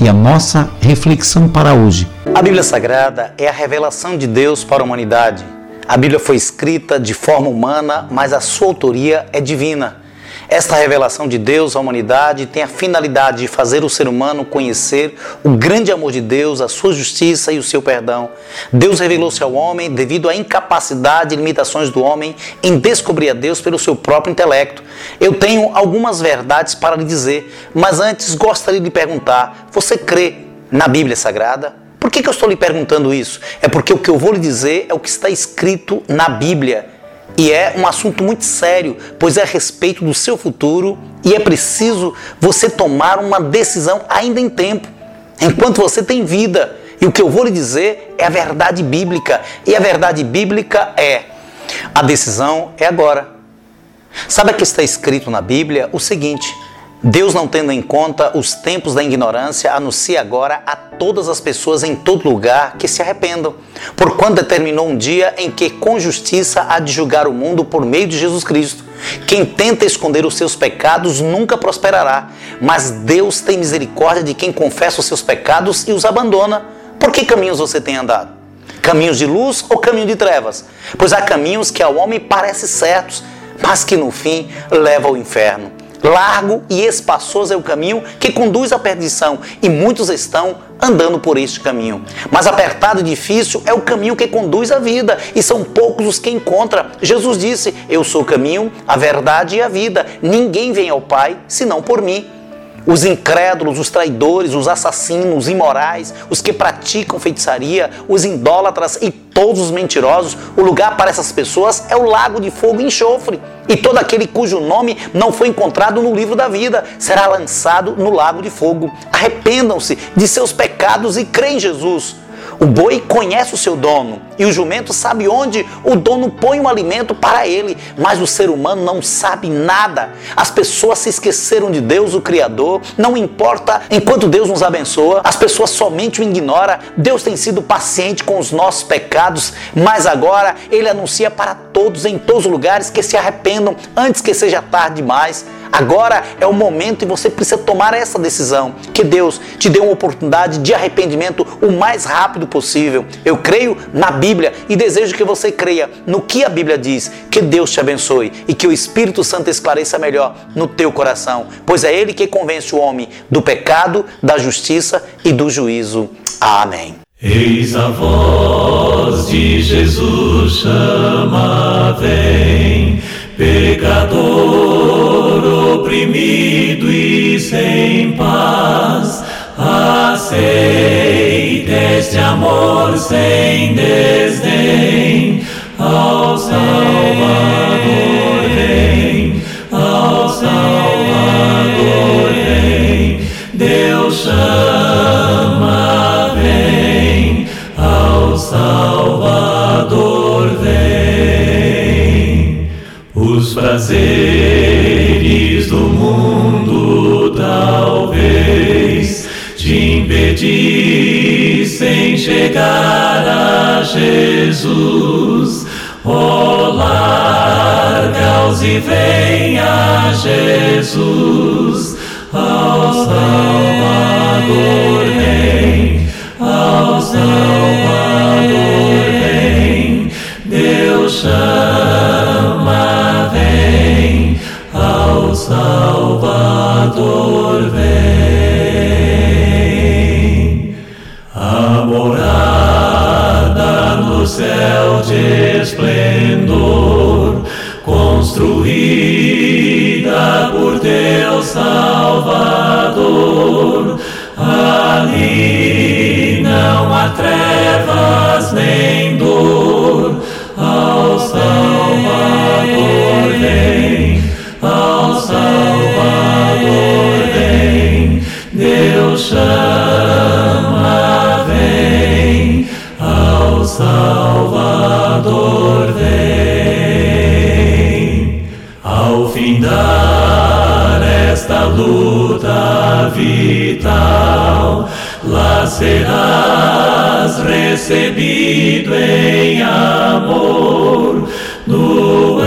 e a nossa reflexão para hoje. A Bíblia Sagrada é a revelação de Deus para a humanidade. A Bíblia foi escrita de forma humana, mas a sua autoria é divina. Esta revelação de Deus à humanidade tem a finalidade de fazer o ser humano conhecer o grande amor de Deus, a sua justiça e o seu perdão. Deus revelou-se ao homem devido à incapacidade e limitações do homem em descobrir a Deus pelo seu próprio intelecto. Eu tenho algumas verdades para lhe dizer, mas antes gostaria de lhe perguntar: você crê na Bíblia Sagrada? Por que, que eu estou lhe perguntando isso? É porque o que eu vou lhe dizer é o que está escrito na Bíblia. E é um assunto muito sério, pois é a respeito do seu futuro e é preciso você tomar uma decisão ainda em tempo, enquanto você tem vida. E o que eu vou lhe dizer é a verdade bíblica. E a verdade bíblica é: a decisão é agora. Sabe que está escrito na Bíblia o seguinte: Deus, não tendo em conta os tempos da ignorância, anuncia agora a todas as pessoas em todo lugar que se arrependam, porquanto determinou um dia em que, com justiça, há de julgar o mundo por meio de Jesus Cristo. Quem tenta esconder os seus pecados nunca prosperará, mas Deus tem misericórdia de quem confessa os seus pecados e os abandona. Por que caminhos você tem andado? Caminhos de luz ou caminho de trevas? Pois há caminhos que ao homem parecem certos, mas que no fim levam ao inferno. Largo e espaçoso é o caminho que conduz à perdição, e muitos estão andando por este caminho. Mas apertado e difícil é o caminho que conduz à vida, e são poucos os que encontram. Jesus disse: Eu sou o caminho, a verdade e a vida. Ninguém vem ao Pai senão por mim. Os incrédulos, os traidores, os assassinos, os imorais, os que praticam feitiçaria, os idólatras e todos os mentirosos, o lugar para essas pessoas é o lago de fogo e enxofre. E todo aquele cujo nome não foi encontrado no livro da vida será lançado no lago de fogo. Arrependam-se de seus pecados e creem em Jesus. O boi conhece o seu dono e o jumento sabe onde o dono põe o alimento para ele, mas o ser humano não sabe nada. As pessoas se esqueceram de Deus, o Criador. Não importa enquanto Deus nos abençoa, as pessoas somente o ignoram. Deus tem sido paciente com os nossos pecados, mas agora ele anuncia para todos em todos os lugares que se arrependam antes que seja tarde demais. Agora é o momento e você precisa tomar essa decisão. Que Deus te dê uma oportunidade de arrependimento o mais rápido possível. Eu creio na Bíblia e desejo que você creia no que a Bíblia diz. Que Deus te abençoe e que o Espírito Santo esclareça melhor no teu coração, pois é Ele que convence o homem do pecado, da justiça e do juízo. Amém. Eis a voz de Jesus chama, vem, pecador oprimido e sem paz, aceita este amor sem desdém, ao Salvador vem, ao Salvador vem, Deus chama, prazeres do mundo talvez te impedissem chegar a Jesus. Olá. e venha Jesus, ao Salvador vem, ao Salvador vem, Deus chama, Salvador vem. A morada no céu de esplendor, construída por Deus Salvador. Ali Chama, vem, ao Salvador vem. Ao findar esta luta vital, lá serás recebido em amor no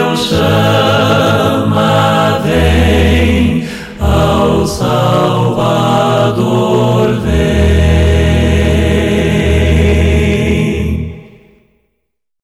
teu chama vem ao Salvador.